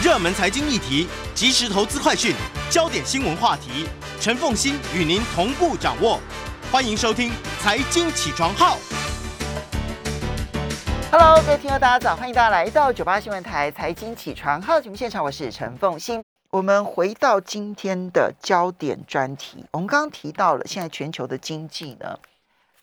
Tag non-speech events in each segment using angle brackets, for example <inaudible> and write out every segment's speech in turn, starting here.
热门财经议题、即时投资快讯、焦点新闻话题，陈凤欣与您同步掌握。欢迎收听《财经起床号》。Hello，各位听众，大家早！欢迎大家来到九八新闻台财经起床号节目现场，我是陈凤欣。我们回到今天的焦点专题，我们刚刚提到了现在全球的经济呢，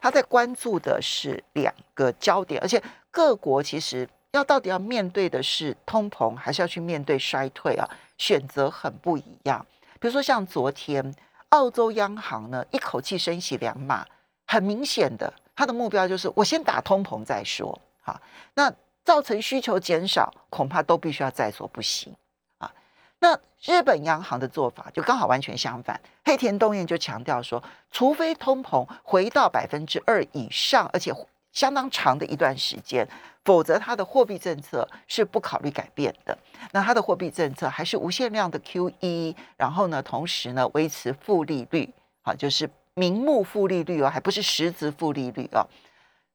它在关注的是两个焦点，而且各国其实要到底要面对的是通膨，还是要去面对衰退啊？选择很不一样。比如说像昨天澳洲央行呢一口气升息两码，很明显的，它的目标就是我先打通膨再说。好，那造成需求减少，恐怕都必须要在所不惜啊。那日本央行的做法就刚好完全相反，黑田东彦就强调说，除非通膨回到百分之二以上，而且相当长的一段时间，否则它的货币政策是不考虑改变的。那它的货币政策还是无限量的 QE，然后呢，同时呢维持负利率，啊，就是名目负利率哦，还不是实质负利率哦，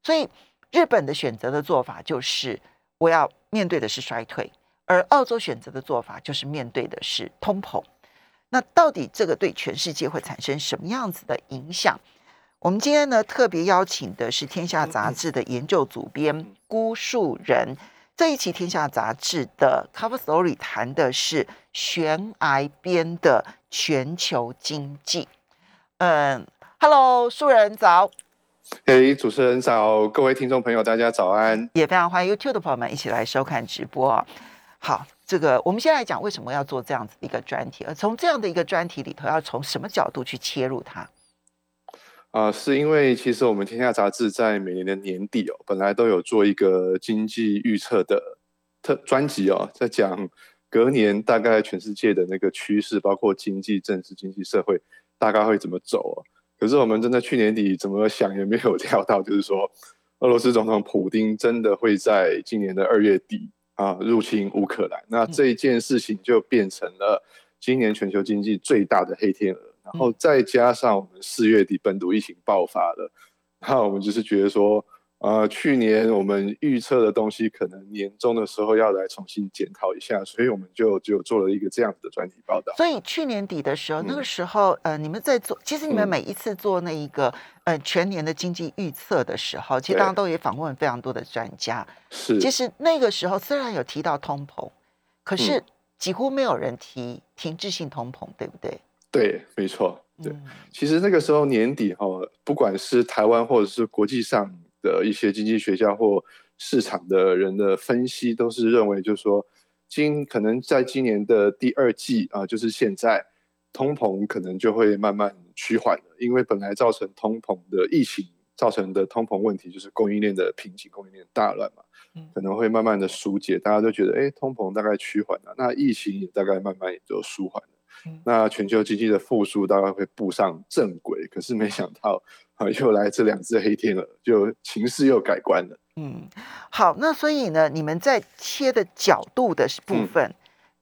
所以。日本的选择的做法就是，我要面对的是衰退，而澳洲选择的做法就是面对的是通膨。那到底这个对全世界会产生什么样子的影响？我们今天呢特别邀请的是《天下》杂志的研究主编辜树人。这一期《天下》杂志的 Cover Story 谈的是悬崖边的全球经济。嗯，Hello，树人早。嘿，主持人早，各位听众朋友，大家早安！也非常欢迎 YouTube 的朋友们一起来收看直播啊。好，这个我们先来讲为什么要做这样子的一个专题，而从这样的一个专题里头，要从什么角度去切入它？啊、呃，是因为其实我们天下杂志在每年的年底哦，本来都有做一个经济预测的特专辑哦，在讲隔年大概全世界的那个趋势，包括经济、政治、经济、社会大概会怎么走哦。可是我们真的去年底怎么想也没有 <laughs> 料到，就是说俄罗斯总统普丁真的会在今年的二月底啊入侵乌克兰。那这一件事情就变成了今年全球经济最大的黑天鹅。然后再加上我们四月底本土疫情爆发了，那我们就是觉得说，呃，去年我们预测的东西可能年终的时候要来重新检讨一下，所以我们就就做了一个这样子的专题报道。所以去年底的时候，嗯、那个时候，呃，你们在做，其实你们每一次做那一个、嗯、呃全年的经济预测的时候，其实大家都也访问非常多的专家。是，其实那个时候虽然有提到通膨，可是几乎没有人提停滞性通膨，对不对？对，没错。对，其实那个时候年底哈、哦，不管是台湾或者是国际上的一些经济学家或市场的人的分析，都是认为，就是说，今可能在今年的第二季啊，就是现在，通膨可能就会慢慢趋缓了，因为本来造成通膨的疫情造成的通膨问题，就是供应链的瓶颈、供应链大乱嘛，可能会慢慢的疏解，大家都觉得，哎，通膨大概趋缓了，那疫情也大概慢慢也就舒缓了。那全球经济的复苏大概会步上正轨，可是没想到啊，又来这两只黑天鹅，就情势又改观了。嗯，好，那所以呢，你们在切的角度的部分，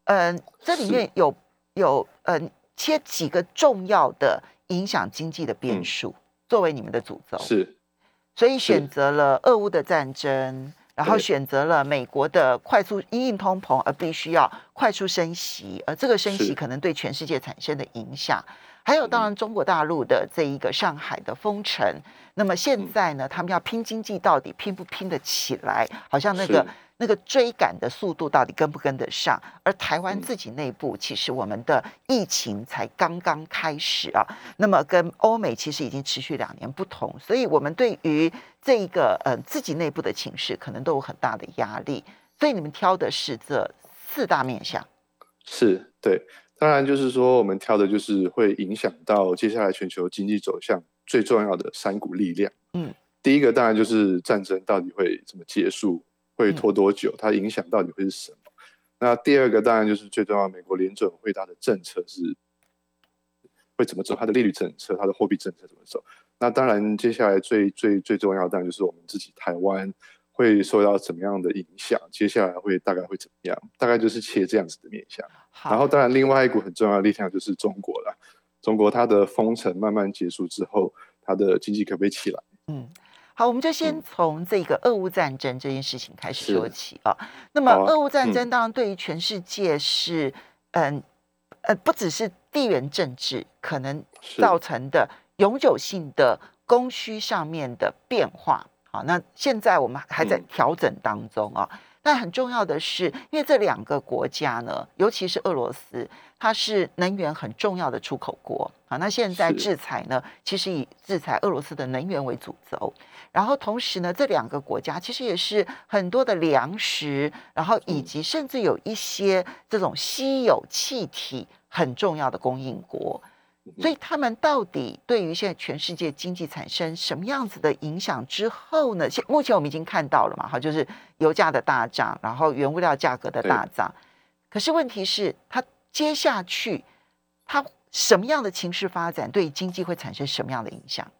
嗯、呃，这里面有有呃切几个重要的影响经济的变数、嗯、作为你们的主轴，是，所以选择了俄乌的战争。然后选择了美国的快速因应通膨而必须要快速升息，而这个升息可能对全世界产生的影响，还有当然中国大陆的这一个上海的封城，那么现在呢，他们要拼经济到底拼不拼得起来？好像那个那个追赶的速度到底跟不跟得上？而台湾自己内部其实我们的疫情才刚刚开始啊，那么跟欧美其实已经持续两年不同，所以我们对于这一个呃自己内部的情势可能都有很大的压力，所以你们挑的是这四大面向，是对，当然就是说我们挑的就是会影响到接下来全球经济走向最重要的三股力量。嗯，第一个当然就是战争到底会怎么结束，会拖多久，它影响到底会是什么？那第二个当然就是最重要，美国联准会它的政策是会怎么走，它的利率政策、它的货币政策怎么走？那当然，接下来最最最重要，当然就是我们自己台湾会受到怎么样的影响，接下来会大概会怎么样？大概就是切这样子的面向。然后，当然另外一股很重要的力量就是中国了。中国它的封城慢慢结束之后，它的经济可不可以起来？嗯。好，我们就先嗯从这个俄乌战争这件事情开始说起啊。那么俄乌战嗯争当然对于全世界是，嗯呃，不只是地缘政治可能造成的永久性的供需上面的变化。好，那现在我们还在嗯调整当中啊。但很重要的是，因为这两个国家呢，尤其是俄罗斯，它是能源很重要的出口国啊。那现在制裁呢，其实以制裁俄罗斯的能源为主轴，然后同时呢，这两个国家其实也是很多的粮食，然后以及甚至有一些这种稀有气体很重要的供应国。所以他们到底对于现在全世界经济产生什么样子的影响之后呢？现目前我们已经看到了嘛，哈，就是油价的大涨，然后原物料价格的大涨。可是问题是，它接下去它什么样的情势发展，对经济会产生什么样的影响？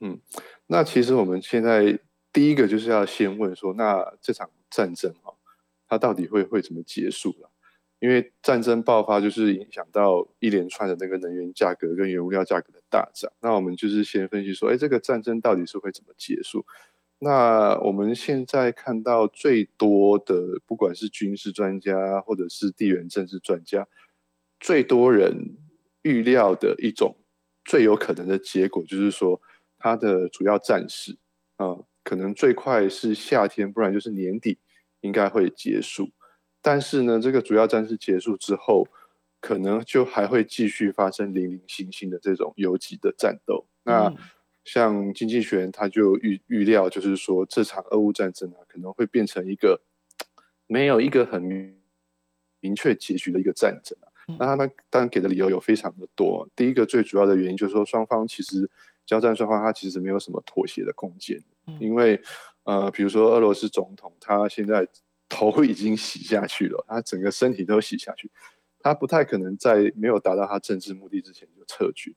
嗯那其实我们现在第一个就是要先问说，那这场战争哈、它到底会会怎么结束了？因为战争爆发就是影响到一连串的那个能源价格跟原物料价格的大涨。那我们就是先分析说，哎，这个战争到底是会怎么结束？那我们现在看到最多的，不管是军事专家或者是地缘政治专家，最多人预料的一种最有可能的结果，就是说它的主要战事啊、可能最快是夏天，不然就是年底应该会结束。但是呢，这个主要战事结束之后，可能就还会继续发生零零星星的这种游击的战斗。那像经济学人他就预预料，就是说这场俄乌战争啊，可能会变成一个没有一个很明明确结局的一个战争啊。嗯那他们当然给的理由有非常的多。第一个最主要的原因就是说，双方其实交战双方他其实没有什么妥协的空间，嗯因为呃，比如说俄罗斯总统他现在 <laughs> 头已经洗下去了，他整个身体都洗下去，他不太可能在没有达到他政治目的之前就撤军。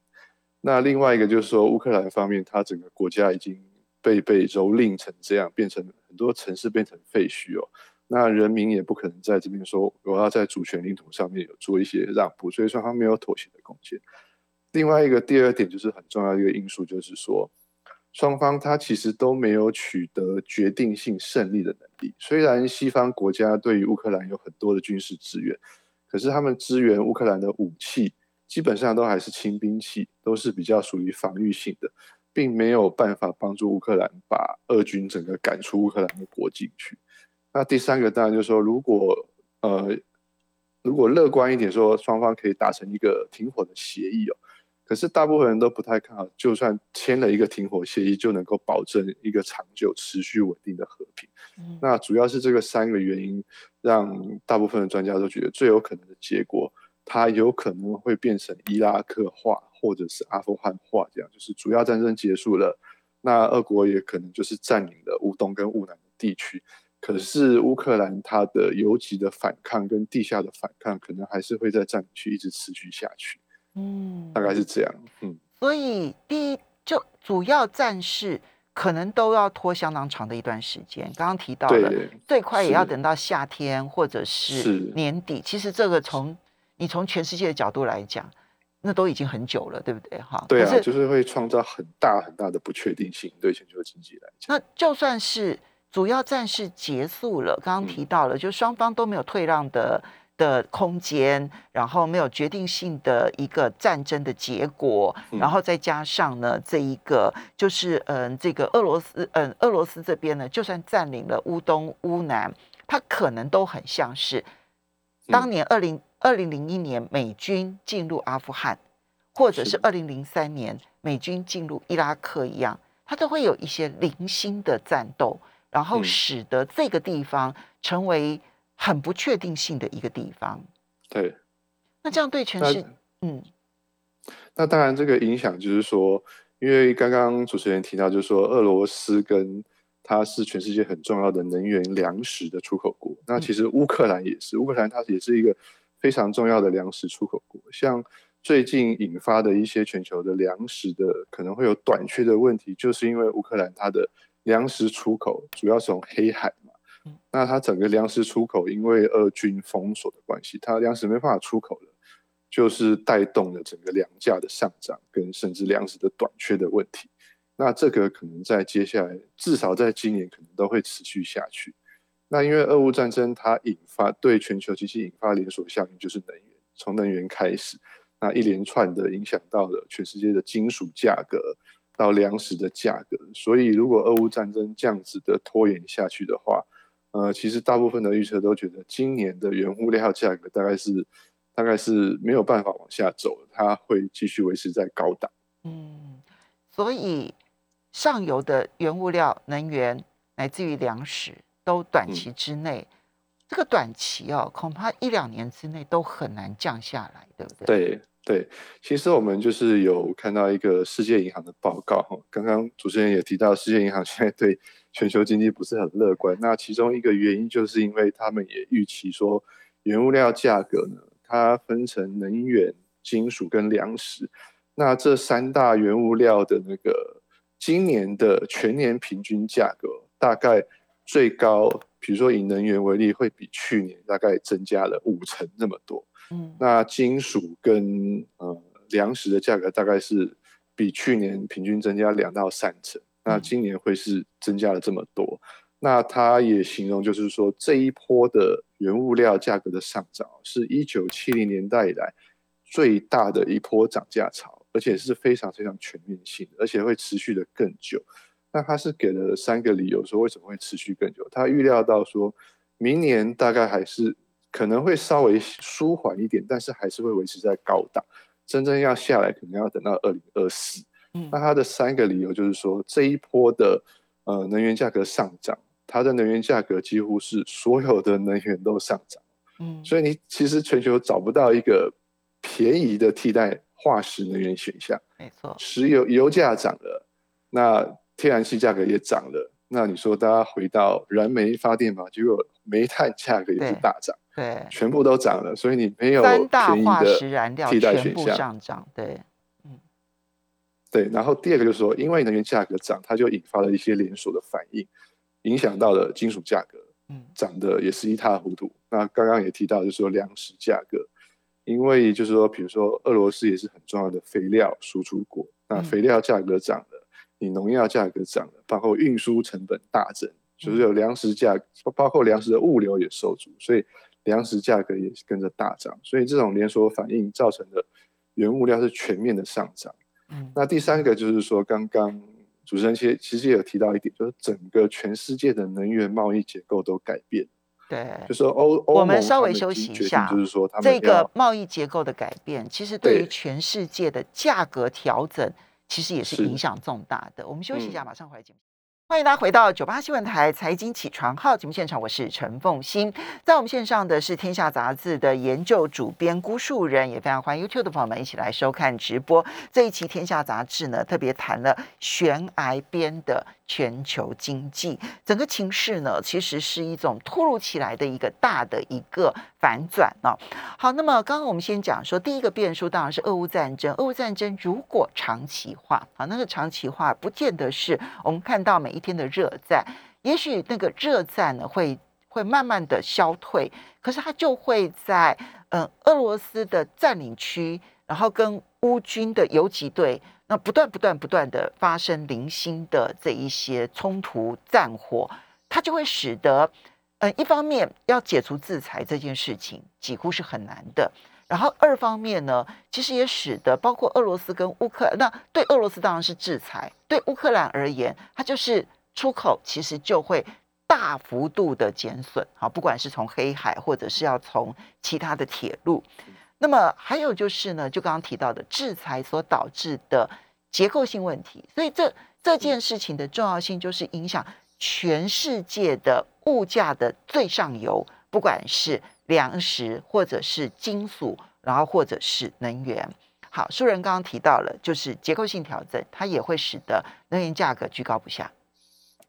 那另外一个就是说，乌克兰方面，它整个国家已经被被蹂躏成这样，变成很多城市变成废墟哦。那人民也不可能在这边说我要在主权领土上面有做一些让步，所以双方没有妥协的空间。另外一个第二点就是很重要的一个因素，就是说双方他其实都没有取得决定性胜利的能力。虽然西方国家对于乌克兰有很多的军事支援，可是他们支援乌克兰的武器基本上都还是轻兵器，都是比较属于防御性的，并没有办法帮助乌克兰把俄军整个赶出乌克兰的国境去。那第三个当然就是说，如果呃如果乐观一点说，双方可以达成一个停火的协议哦，可是大部分人都不太看好，就算签了一个停火协议，就能够保证一个长久、持续、稳定的和平。嗯那主要是这个三个原因，让大部分的专家都觉得最有可能的结果，它有可能会变成伊拉克化或者是阿富汗化，这样就是主要战争结束了，那俄国也可能就是占领了乌东跟乌南的地区。可是乌克兰它的游击的反抗跟地下的反抗，可能还是会在占领区一直持续下去，嗯大概是这样。嗯，所以第一，就主要战事可能都要拖相当长的一段时间。刚刚提到了，最快也要等到夏天或者是是年底。其实这个从你从全世界的角度来讲，那都已经很久了，对不对？哈，对啊，是就是会创造很大很大的不确定性，对全球经济来讲。那就算是主要战事结束了，刚刚提到了，就双方都没有退让的的空间，然后没有决定性的一个战争的结果，嗯然后再加上呢，这一个就是嗯，这个俄罗斯嗯，俄罗斯这边呢，就算占领了乌东、乌南，它可能都很像是当年二零二零零一年美军进入阿富汗，或者是是二零零三年美军进入伊拉克一样，它都会有一些零星的战斗，然后嗯使得这个地方成为很不确定性的一个地方。对，那这样对全那世，嗯那当然，这个影响就是说，因为刚刚主持人提到，就是说俄罗斯跟它是全世界很重要的能源粮食的出口国。那其实乌克兰也是，乌克兰它也是一个非常重要的粮食出口国。像最近引发的一些全球的粮食的可能会有短缺的问题，就是因为乌克兰它的粮食出口主要是从黑海嘛嗯。那它整个粮食出口因为俄军封锁的关系，它粮食没办法出口了。就是带动了整个粮价的上涨，跟甚至粮食的短缺的问题。那这个可能在接下来，至少在今年可能都会持续下去。那因为俄乌战争它引发对全球经济引发连锁效应，就是能源，从能源开始，那一连串的影响到了全世界的金属价格到粮食的价格。所以如果俄乌战争这样子的拖延下去的话，呃，其实大部分的预测都觉得今年的原物料价格大概是大概是没有办法往下走，它会继续维持在高档。嗯，所以上游的原物料、能源乃至于粮食，都短期之内，这个短期哦，恐怕一两年之内都很难降下来，对不对？对对，其实我们就是有看到一个世界银行的报告，刚刚主持人也提到，世界银行现在对全球经济不是很乐观。那其中一个原因就是因为他们也预期说，原物料价格呢，它分成能源、金属跟粮食。那这三大原物料的那个今年的全年平均价格，大概最高，比如说以能源为例，会比去年大概增加了五成那么多。嗯，那金属跟呃粮食的价格大概是比去年平均增加两到三成。那今年会是增加了这么多。那他也形容就是说，这一波的原物料价格的上涨，是一九七零年代以来最大的一波涨价潮。而且是非常非常全面性的，而且会持续的更久。那他是给了三个理由，说为什么会持续更久。他预料到说，明年大概还是可能会稍微舒缓一点，但是还是会维持在高档。真正要下来，可能要等到二零二四。嗯，那他的三个理由就是说，这一波的呃能源价格上涨，它的能源价格几乎是所有的能源都上涨。嗯，所以你其实全球找不到一个便宜的替代。化石能源选项，没错，石油油价涨了，那天然气价格也涨了，那你说大家回到燃煤发电嘛？结果煤炭价格也是大涨，对，全部都涨了，所以你没有三大化石燃料替代选项上涨，对，嗯，对。然后第二个就是说，因为能源价格涨，它就引发了一些连锁的反应，影响到了金属价格，嗯，涨得也是一塌糊涂。那刚刚也提到，就是说粮食价格。因为就是说，比如说俄罗斯也是很重要的肥料输出国，那肥料价格涨了，你农药价格涨了，包括运输成本大增，就是有粮食价，包括粮食的物流也受阻，所以粮食价格也跟着大涨。所以这种连锁反应造成的原物料是全面的上涨。嗯，那第三个就是说，刚刚主持人其实其实也有提到一点，就是整个全世界的能源贸易结构都改变。对，就是欧我们稍微休息一下，就是说，这个贸易结构的改变，其实对于全世界的价格调整，其实也是影响重大的。我们休息一下，马上回来节目。欢迎大家回到九八新闻台财经起床号节目现场，我是陈凤欣。在我们线上的是天下杂志的研究主编辜树人，也非常欢迎 YouTube 的朋友们一起来收看直播。这一期天下杂志呢，特别谈了悬崖边的全球经济，整个情势呢，其实是一种突如其来的一个大的一个反转啊。好，那么刚刚我们先讲说，第一个变数当然是俄乌战争。俄乌战争如果长期化，啊，那个长期化不见得是我们看到每一天的热战，也许那个热战呢会会慢慢的消退，可是它就会在嗯俄罗斯的占领区，然后跟乌军的游击队那不断不断不断的发生零星的这一些冲突战火，它就会使得嗯一方面要解除制裁这件事情几乎是很难的，然后二方面呢，其实也使得包括俄罗斯跟乌克兰那对俄罗斯当然是制裁。对乌克兰而言，它就是出口其实就会大幅度的减损，好，不管是从黑海或者是要从其他的铁路。那么还有就是呢，就刚刚提到的制裁所导致的结构性问题，所以这这件事情的重要性就是影响全世界的物价的最上游，不管是粮食或者是金属，然后或者是能源。好，书人刚刚提到了，就是结构性调整，它也会使得能源价格居高不下。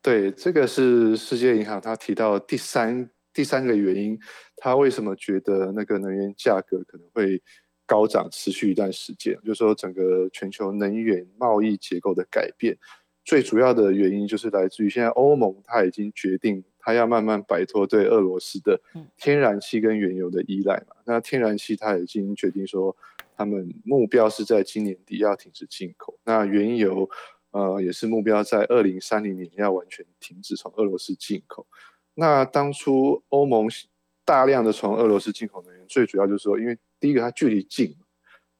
对，这个是世界银行他提到第三第三个原因，他为什么觉得那个能源价格可能会高涨，持续一段时间，就是说整个全球能源贸易结构的改变，最主要的原因就是来自于现在欧盟他已经决定，他要慢慢摆脱对俄罗斯的天然气跟原油的依赖嘛。那天然气他已经决定说。他们目标是在今年底要停止进口。那原油，呃，也是目标在二零三零年要完全停止从俄罗斯进口。那当初欧盟大量的从俄罗斯进口能源，最主要就是说，因为第一个它距离近，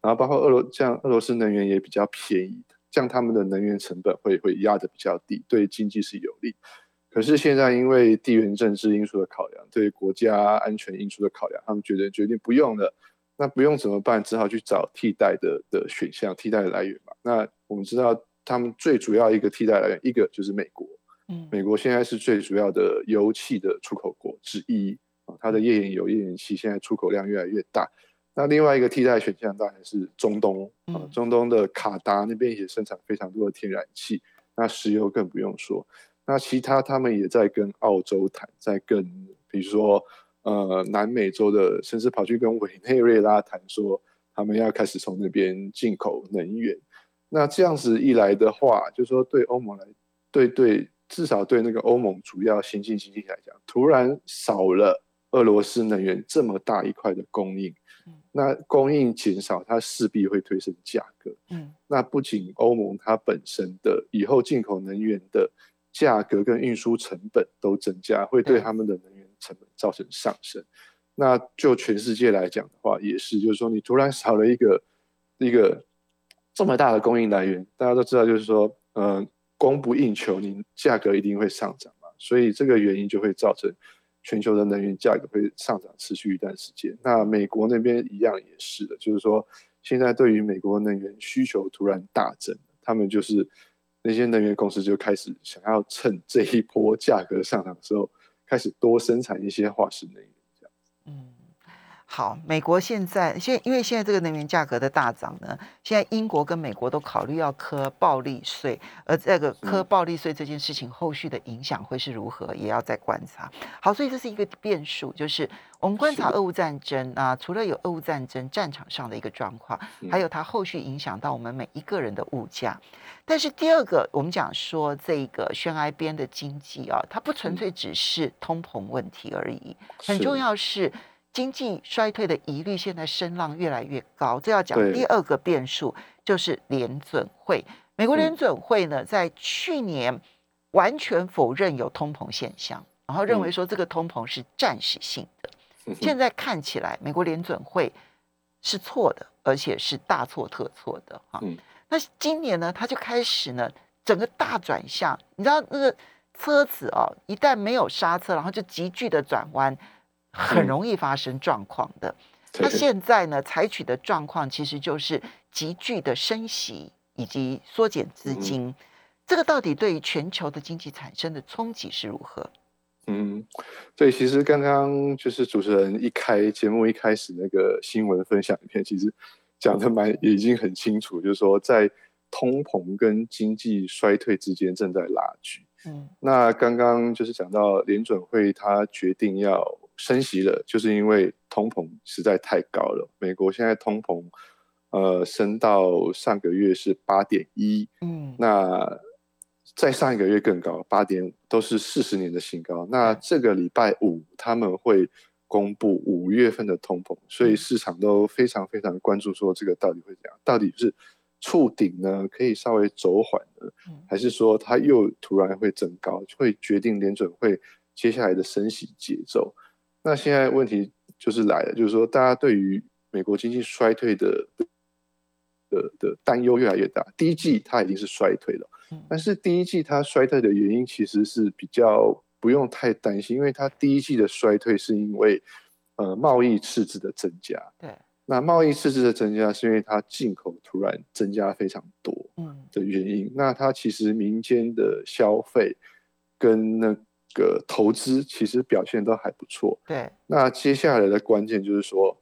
然后包括俄罗这样俄罗斯能源也比较便宜，这样他们的能源成本会会压得比较低，对经济是有利。可是现在因为地缘政治因素的考量，对国家安全因素的考量，他们觉得决定不用了。那不用怎么办？只好去找替代的的选项、替代的来源嘛。那我们知道，他们最主要一个替代来源，一个就是美国。嗯，美国现在是最主要的油气的出口国之一啊，它的页岩油、页岩气现在出口量越来越大。那另外一个替代选项当然是中东啊，中东的卡达那边也生产非常多的天然气，那石油更不用说。那其他他们也在跟澳洲谈，在跟比如说。呃，南美洲的甚至跑去跟委内瑞拉谈，说他们要开始从那边进口能源。那这样子一来的话，就说对欧盟来，对对，至少对那个欧盟主要先进经济体来讲，突然少了俄罗斯能源这么大一块的供应，那供应减少，它势必会推升价格。嗯，那不仅欧盟它本身的以后进口能源的价格跟运输成本都增加，会对他们的能源。成本造成上升，那就全世界来讲的话，也是，就是说你突然少了一个一个这么大的供应来源，大家都知道，就是说，嗯，供不应求，你价格一定会上涨嘛，所以这个原因就会造成全球的能源价格会上涨，持续一段时间。那美国那边一样也是的，就是说，现在对于美国能源需求突然大增，他们就是那些能源公司就开始想要趁这一波价格上涨的时候。开始多生产一些化石能源，好，美国现在现因为现在这个能源价格的大涨呢，现在英国跟美国都考虑要科暴利税，而这个科暴利税这件事情后续的影响会是如何，也要再观察。好，所以这是一个变数，就是我们观察俄乌战争啊，除了有俄乌战争战场上的一个状况，还有它后续影响到我们每一个人的物价。但是第二个，我们讲说这个悬崖边的经济啊，它不纯粹只是通膨问题而已，很重要是经济衰退的疑虑现在声浪越来越高。这要讲第二个变数，就是联准会。美国联准会呢，在去年完全否认有通膨现象，然后认为说这个通膨是暂时性的。现在看起来，美国联准会是错的，而且是大错特错的哈。那今年呢，他就开始呢，整个大转向。你知道那个车子哦，一旦没有刹车，然后就急剧的转弯，很容易发生状况的。他现在呢，采取的状况其实就是急剧的升息以及缩减资金。这个到底对于全球的经济产生的冲击是如何？嗯，对，其实刚刚就是主持人一开节目一开始那个新闻分享影片，其实。讲的蛮已经很清楚，就是说在通膨跟经济衰退之间正在拉锯。嗯，那刚刚就是讲到联准会他决定要升息了，就是因为通膨实在太高了。美国现在通膨呃升到上个月是八点一，嗯，那在上一个月更高，八点五都是四十年的新高。那这个礼拜五他们会。公布五月份的通膨，所以市场都非常非常关注，说这个到底会怎样？到底是触顶呢，可以稍微走缓呢，还是说它又突然会增高，会决定联准会接下来的升息节奏？那现在问题就是来了，就是说大家对于美国经济衰退的的的担忧越来越大。第一季它已经是衰退了，但是第一季它衰退的原因其实是比较。不用太担心，因为它第一季的衰退是因为，呃，贸易赤字的增加。对，那贸易赤字的增加是因为它进口突然增加非常多，嗯的原因。那它其实民间的消费跟那个投资其实表现都还不错。对，那接下来的关键就是说，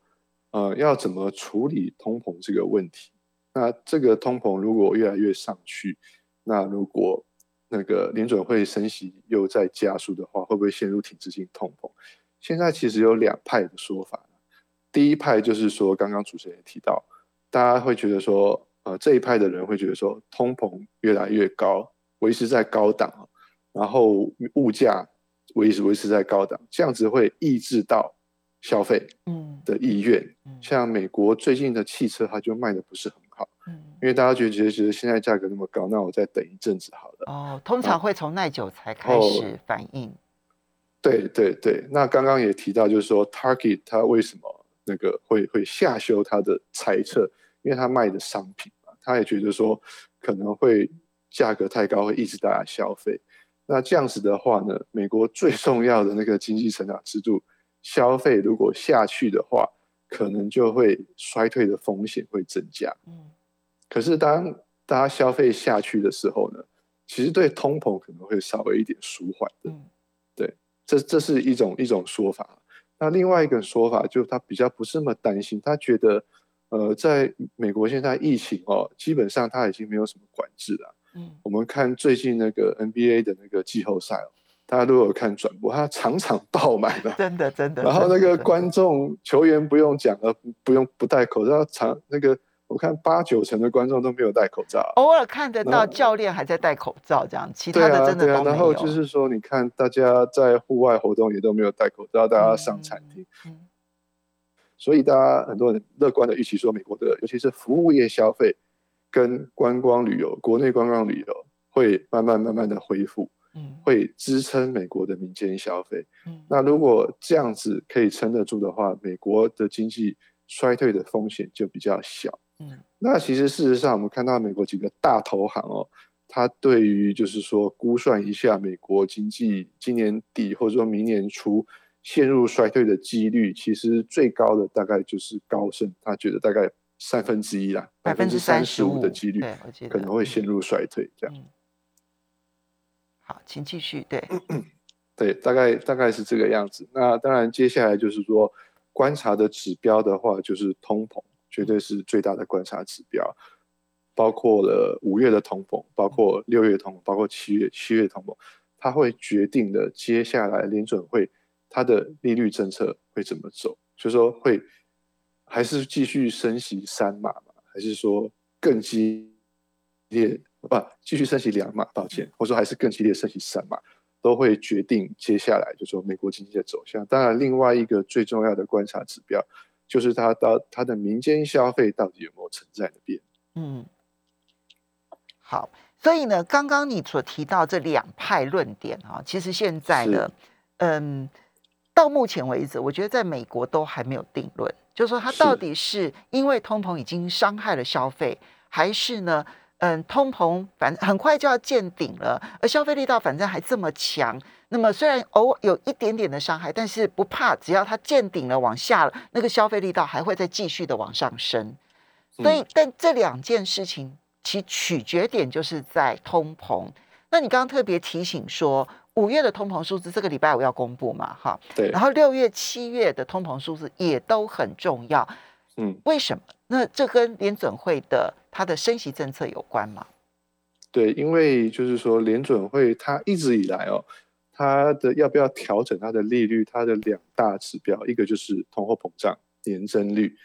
呃，要怎么处理通膨这个问题？那这个通膨如果越来越上去，那如果那个联准会升息又在加速的话，会不会陷入停滞性通膨？现在其实有两派的说法。第一派就是说，刚刚主持人也提到，大家会觉得说，呃，这一派的人会觉得说，通膨越来越高，维持在高档，然后物价维持维持在高档，这样子会抑制到消费的意愿。像美国最近的汽车，它就卖的不是很好。嗯，因为大家觉得觉得觉得现在价格那么高，那我再等一阵子好了。哦，通常会从耐久才开始反应。对对对，那刚刚也提到，就是说 Target 它为什么那个会会下修它的猜测，因为它卖的商品嘛，他也觉得说可能会价格太高，会抑制大家消费。那这样子的话呢，美国最重要的那个经济成长制度，消费如果下去的话，可能就会衰退的风险会增加。嗯，可是当大家消费下去的时候呢，其实对通膨可能会稍微一点舒缓的。嗯，对，这这是一种一种说法。那另外一个说法就是他比较不是那么担心，他觉得，呃，在美国现在疫情哦，基本上他已经没有什么管制了。嗯，我们看最近那个 NBA 的那个季后赛哦，大家如果有看转播，它场场爆满 <laughs> 的，真的真的。然后那个观众、球员不用讲了，不用不戴口罩，场那个我看八九成的观众都没有戴口罩，偶尔看得到教练还在戴口罩这样，其他的真的都没有。然后就是说，你看大家在户外活动也都没有戴口罩，大家上餐厅，所以大家很多人乐观的预期说，美国的尤其是服务业消费。跟观光旅游，国内观光旅游会慢慢慢慢的恢复，嗯，会支撑美国的民间消费，嗯，那如果这样子可以撑得住的话，美国的经济衰退的风险就比较小，嗯，那其实事实上我们看到美国几个大投行哦，它对于就是说估算一下美国经济今年底或者说明年初陷入衰退的几率，其实最高的大概就是高盛，他觉得大概。三分之一啦，百分之三十五的几率，可能会陷入衰退。这样，好，请继续。对，<clears throat> 对，大概大概是这个样子。那当然，接下来就是说观察的指标的话，就是通膨，绝对是最大的观察指标。包括了五月的通膨，包括六月通膨，包括七月七月通膨，它会决定的接下来联准会它的利率政策会怎么走，就说会。还是继续升息三码嘛？还是说更激烈？不，继续升息两码？抱歉，或者说还是更激烈升息三码，都会决定接下来就说美国经济的走向。当然，另外一个最重要的观察指标，就是它到它的民间消费到底有没有存在的变。嗯，好。所以呢，刚刚你所提到这两派论点啊，其实现在呢，嗯，到目前为止，我觉得在美国都还没有定论。就是说，它到底是因为通膨已经伤害了消费，还是呢？嗯，通膨反正很快就要见顶了，而消费力道反正还这么强。那么虽然偶尔有一点点的伤害，但是不怕，只要它见顶了，往下了，那个消费力道还会再继续的往上升。所以，但这两件事情其取决点就是在通膨。那你刚刚特别提醒说。五月的通膨数字这个礼拜五要公布嘛？哈，对。然后六月、七月的通膨数字也都很重要。嗯，为什么？那这跟联准会的它的升息政策有关吗？对，因为就是说联准会它一直以来哦，它的要不要调整它的利率，它的两大指标，一个就是通货膨胀年增率，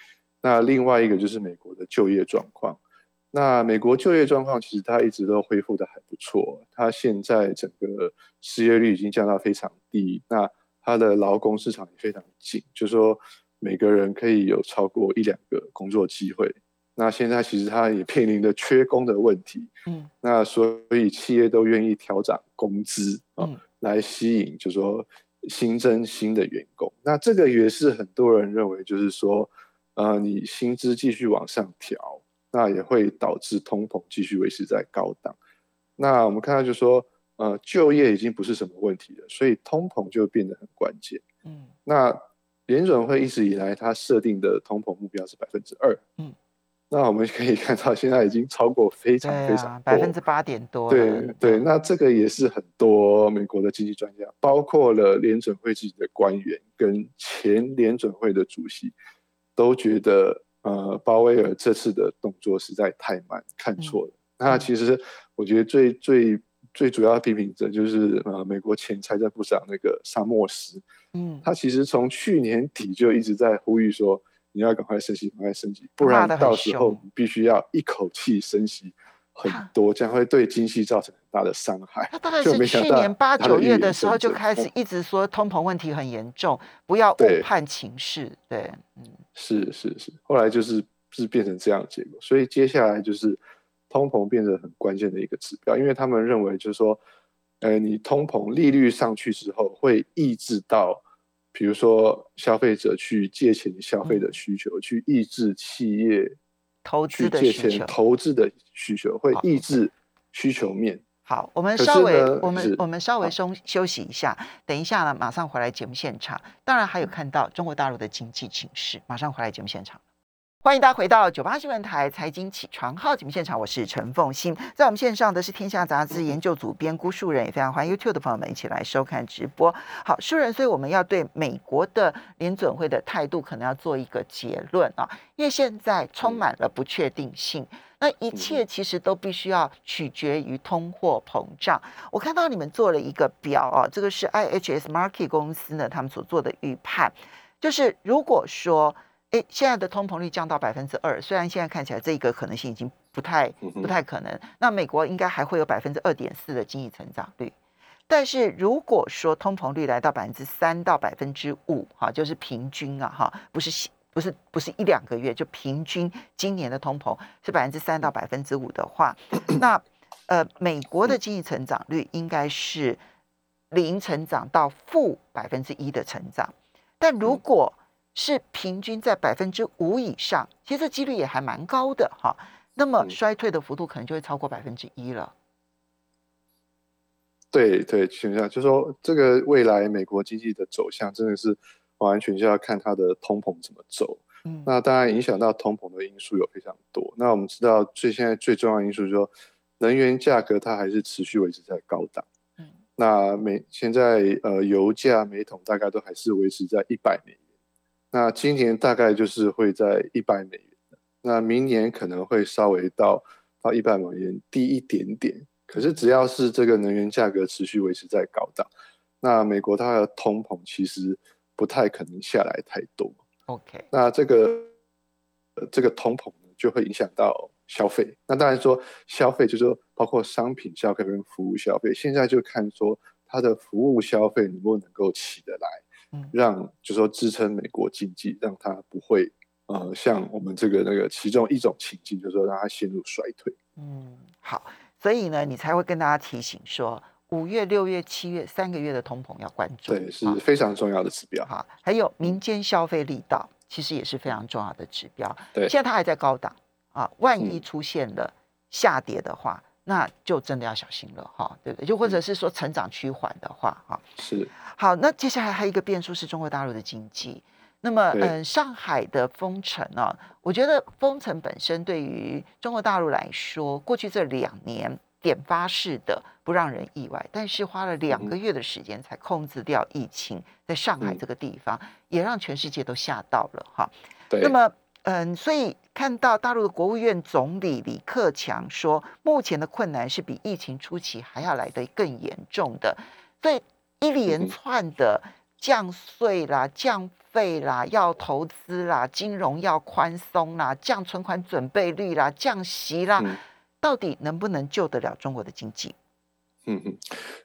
那另外一个就是美国的就业状况。那美国就业状况其实它一直都恢复的还不错，它现在整个失业率已经降到非常低，那它的劳工市场也非常紧，就是说每个人可以有超过一两个工作机会。那现在其实它也面临着缺工的问题，嗯，那所以企业都愿意调涨工资啊，来吸引，就是说新增新的员工。那这个也是很多人认为，就是说，呃，你薪资继续往上调。那也会导致通膨继续维持在高档。那我们看到就说，呃，就业已经不是什么问题了，所以通膨就变得很关键。嗯，那联准会一直以来它设定的通膨目标是百分之二。嗯，那我们可以看到现在已经超过非常非常百分之八点多。对对，那这个也是很多美国的经济专家，包括了联准会自己的官员跟前联准会的主席都觉得。呃，鲍威尔这次的动作实在太慢，看错了。那其实我觉得最最最主要的批评者就是呃，美国前财政部长那个沙默斯。嗯，他其实从去年底就一直在呼吁说，你要赶快升息，赶快升级，不然到时候你必须要一口气升息。很多将会对经济造成很大的伤害。他大概是去年八九月的时候就开始一直说通膨问题很严重，不要误判情势。对，嗯，是是是。后来就是是变成这样的结果，所以接下来就是通膨变得很关键的一个指标，因为他们认为就是说，呃，你通膨利率上去之后，会抑制到，比如说消费者去借钱消费的需求，去抑制企业投资的借需求钱。投资的需求，会抑制需求面。好，我们稍微我们我们稍微松休休息一下，等一下呢，马上回来节目现场。当然还有看到中国大陆的经济情势，马上回来节目现场。欢迎大家回到九八新闻台财经起床号节目现场，我是陈凤欣，在我们线上的是天下杂志研究组编辜树人，也非常欢迎 YouTube 的朋友们一起来收看直播。好，树人，所以我们要对美国的联准会的态度可能要做一个结论啊，因为现在充满了不确定性。那一切其实都必须要取决于通货膨胀。我看到你们做了一个表啊，这个是 IHS Market 公司呢他们所做的预判，就是如果说，诶，现在的通膨率降到百分之二，虽然现在看起来这个可能性已经不太不太可能，那美国应该还会有百分之二点四的经济成长率。但是如果说通膨率来到百分之三到百分之五，哈，就是平均啊，哈，不是不是不是一两个月，就平均今年的通膨是百分之三到百分之五的话，那呃，美国的经济成长率应该是零成长到负百分之一的成长，但如果是平均在百分之五以上，其实这几率也还蛮高的哈。那么嗯衰退的幅度可能就会超过百分之一了。对对，全向就说这个未来美国经济的走向真的是完全就要看它的通膨怎么走。嗯，那当然影响到通膨的因素有非常多。那我们知道最现在最重要的因素就是说，能源价格它还是持续维持在高档。嗯那每现在呃油价每桶大概都还是维持在一百美元。那今年大概就是会在一百美元。那明年可能会稍微到到一百美元低一点点。可是只要是这个能源价格持续维持在高档，那美国它的通膨其实不太可能下来太多。OK，那这个呃这个通膨呢，就会影响到消费。那当然说消费就是说包括商品消费跟服务消费，现在就看说它的服务消费能不能够起得来，嗯让就说支撑美国经济，让它不会呃像我们这个那个其中一种情境，就是说让它陷入衰退。嗯，好，所以呢，你才会跟大家提醒说，五月、六月、七月三个月的通膨要关注。对，是啊非常重要的指标。好，还有民间消费力道，其实也是非常重要的指标。对现在它还在高档啊，万一嗯出现了下跌的话，那就真的要小心了哈，对不对？就或者是说成长趋缓的话，哈。是，好，那接下来还有一个变数是中国大陆的经济。那么，对嗯，上海的封城啊，我觉得封城本身对于中国大陆来说，过去这两年点发式的不让人意外，但是花了两个月的时间才控制掉疫情，在上海嗯这个地方，也让全世界都吓到了哈。对。那么，嗯，所以看到大陆的国务院总理李克强说，目前的困难是比疫情初期还要来得更严重的，所以一连串的降税啦、降费啦、要投资啦、金融要宽松啦、降存款准备率啦、降息啦，嗯到底能不能救得了中国的经济？嗯嗯，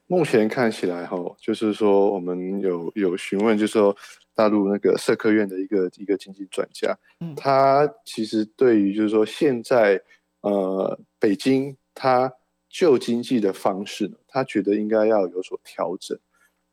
目前看起来哈，就是说我们有有询问，就是说大陆那个社科院的一个一个经济专家，嗯他其实对于就是说现在呃北京他旧经济的方式呢，他觉得应该要有所调整。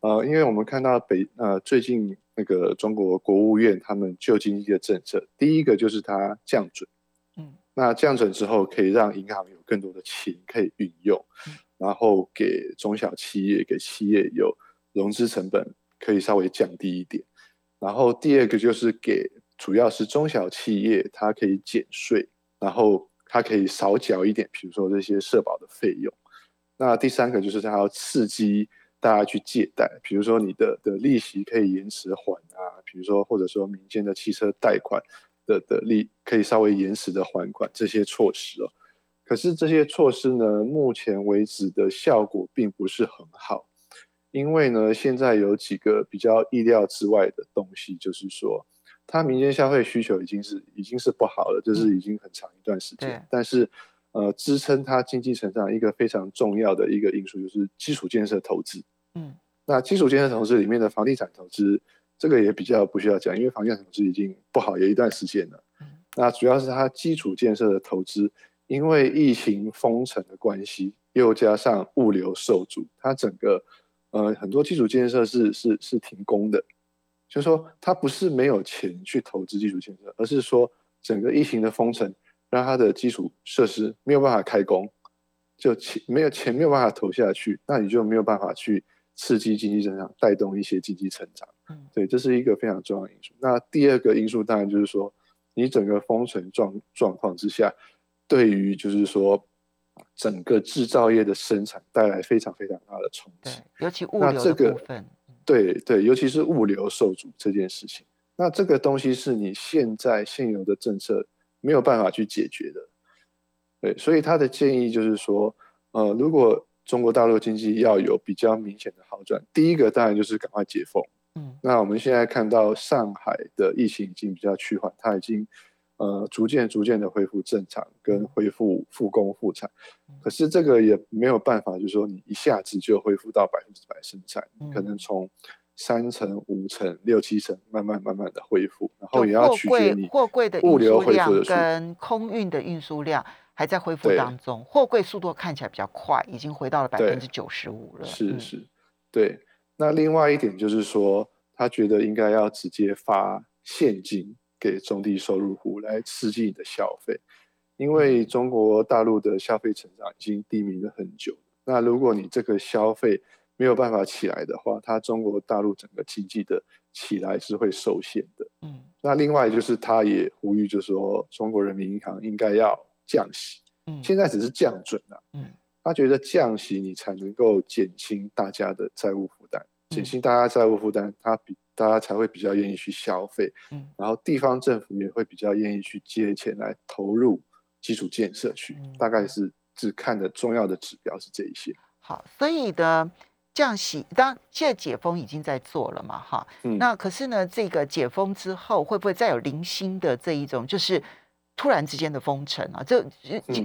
呃，因为我们看到北呃最近那个中国国务院他们旧经济的政策，第一个就是它降准，嗯，那降准之后可以让银行有更多的钱可以运用，嗯然后给中小企业、给企业有融资成本可以稍微降低一点。然后第二个就是给主要是中小企业，它可以减税，然后它可以少缴一点，比如说这些社保的费用。那第三个就是它要刺激大家去借贷，比如说你的的利息可以延迟还啊，比如说或者说民间的汽车贷款的的利可以稍微延迟的还款这些措施哦。可是这些措施呢，目前为止的效果并不是很好，因为呢，现在有几个比较意料之外的东西，就是说，它民间消费需求已经是已经是不好了，就是已经很长一段时对间。但是，呃，支撑它经济成长一个非常重要的一个因素就是基础建设投资。嗯，那基础建设投资里面的房地产投资，这个也比较不需要讲，因为房地产投资已经不好也一段时间了。嗯那主要是它基础建设的投资，因为疫情封城的关系，又加上物流受阻，它整个呃很多基础建设是是是停工的。就是说，他不是没有钱去投资基础建设，而是说整个疫情的封城，让它的基础设施没有办法开工，就钱没有钱没有办法投下去，那你就没有办法去刺激经济增长，带动一些经济成长。嗯，对，这是一个非常重要的因素。那第二个因素当然就是说，你整个封城状状况之下，对于就是说整个制造业的生产带来非常非常大的冲击，尤其物流的部分。对对，尤其是物流受阻这件事情，那这个东西是你现在现有的政策没有办法去解决的。对，所以他的建议就是说，呃，如果中国大陆经济要有比较明显的好转，第一个当然就是赶快解封。嗯，那我们现在看到上海的疫情已经比较趋缓，它已经呃逐渐逐渐的恢复正常，跟恢复复工复产。可是这个也没有办法，就是说你一下子就恢复到百分之百生产，可能从三成、五成、六七成，慢慢慢慢的恢复，然后也要取决你货柜的物流量跟空运的运输量还在恢复当中。货柜速度看起来比较快，已经回到了百分之九十五了。是是，对。那另外一点就是说，他觉得应该要直接发现金给中低收入户来刺激你的消费。因为中国大陆的消费成长已经低迷了很久，那如果你这个消费没有办法起来的话，它中国大陆整个经济的起来是会受限的。嗯，那另外就是他也呼吁，就是说中国人民银行应该要降息。嗯，现在只是降准了。嗯，他觉得降息你才能够减轻大家的债务负担，减轻大家债务负担，他比大家才会比较愿意去消费。嗯，然后地方政府也会比较愿意去借钱来投入。基础建设去大概是只看的重要的指标是这一些。好，所以的降息，当现在解封已经在做了嘛，哈，那可是呢，这个解封之后会不会再有零星的这一种，就是突然之间的封城啊？这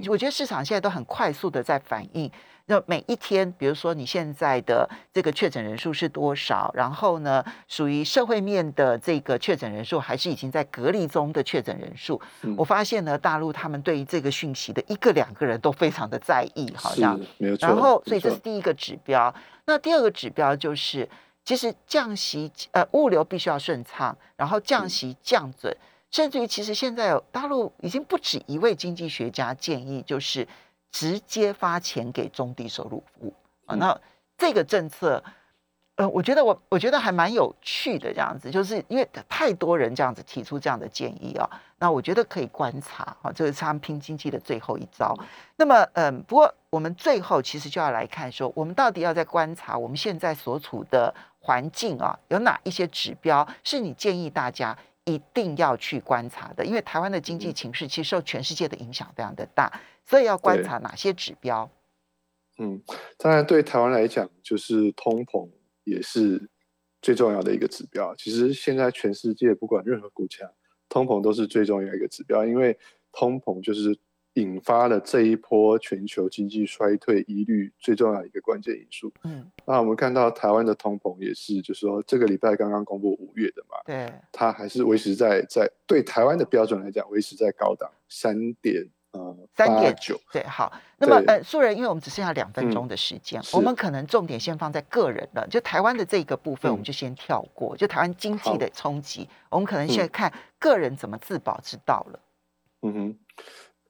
我觉得市场现在都很快速的在反应。那每一天，比如说你现在的这个确诊人数是多少？然后呢，属于社会面的这个确诊人数，还是已经在隔离中的确诊人数？我发现呢，大陆他们对于这个讯息的一个两个人都非常的在意，好像没有错。然后，所以这是第一个指标。那第二个指标就是，其实降息呃物流必须要顺畅，然后降息降准，甚至于其实现在大陆已经不止一位经济学家建议，就是。直接发钱给中低收入户啊，那这个政策，呃，我觉得我我觉得还蛮有趣的，这样子，就是因为太多人这样子提出这样的建议啊，那我觉得可以观察啊，这是他们拼经济的最后一招。那么，嗯，不过我们最后其实就要来看说，我们到底要在观察我们现在所处的环境啊，有哪一些指标是你建议大家一定要去观察的？因为台湾的经济情势其实受全世界的影响非常的大。所以要观察哪些指标？嗯，当然对台湾来讲，就是通膨也是最重要的一个指标。其实现在全世界不管任何国家，通膨都是最重要一个指标，因为通膨就是引发了这一波全球经济衰退疑虑最重要的一个关键因素。嗯，那我们看到台湾的通膨也是，就是说这个礼拜刚刚公布五月的嘛，对，它还是维持在在对台湾的标准来讲，维持在高档三点。三点九，对，好。那么，呃，素人，因为我们只剩下两分钟的时间，我们可能重点先放在个人了。就台湾的这个部分，我们就先跳过。就台湾经济的冲击，我们可能现在看个人怎么自保之道了。嗯哼，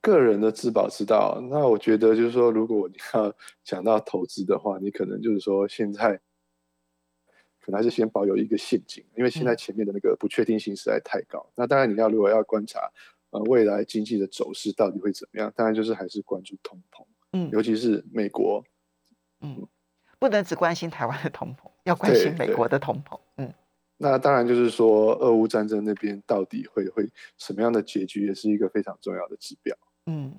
个人的自保之道，那我觉得就是说，如果你要 <laughs> 讲到投资的话，你可能就是说，现在可能还是先保有一个现金，因为现在前面的那个不确定性实在太高。那当然，你要如果要观察。呃，未来经济的走势到底会怎么样？当然就是还是关注通膨，嗯，尤其是美国，嗯，不能只关心台湾的通膨，要关心美国的通膨，嗯。那当然就是说，俄乌战争那边到底会会什么样的结局，也是一个非常重要的指标。嗯，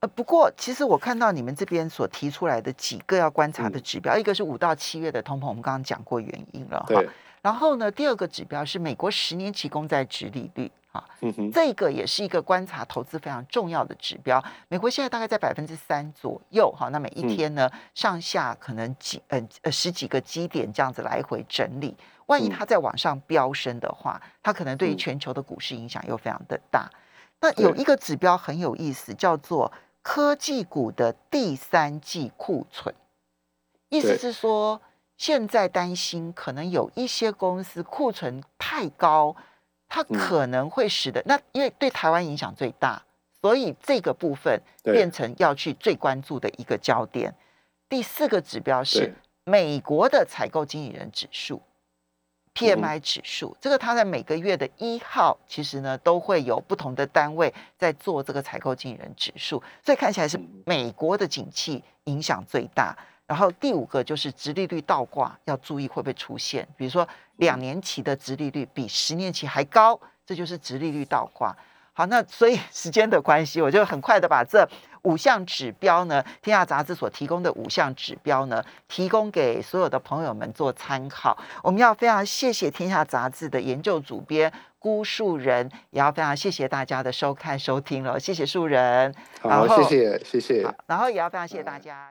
呃，不过其实我看到你们这边所提出来的几个要观察的指标，一个是五到七月的通膨，我们刚刚讲过原因了，哈。然后呢，第二个指标是美国十年期公债值利率。啊，这个也是一个观察投资非常重要的指标。美国现在大概在百分之三左右，哈，那每一天呢，上下可能几呃呃十几个基点这样子来回整理。万一它再往上飙升的话，它可能对于全球的股市影响又非常的大。那有一个指标很有意思，叫做科技股的第三季库存，意思是说现在担心可能有一些公司库存太高，它可能会使得那因为对台湾影响最大，所以这个部分变成要去最关注的一个焦点。第四个指标是美国的采购经理人指数。PMI 指数，这个它在每个月的一号，其实呢都会有不同的单位在做这个采购经理人指数，所以看起来是美国的景气影响最大。然后第五个就是直利率倒挂，要注意会不会出现，比如说两年期的直利率比十年期还高，这就是直利率倒挂。好，那所以时间的关系，我就很快的把这五项指标呢，天下杂志所提供的五项指标呢，提供给所有的朋友们做参考。我们要非常谢谢天下杂志的研究主编辜树人，也要非常谢谢大家的收看收听了，谢谢树人。好，谢谢谢谢。然后也要非常谢谢大家。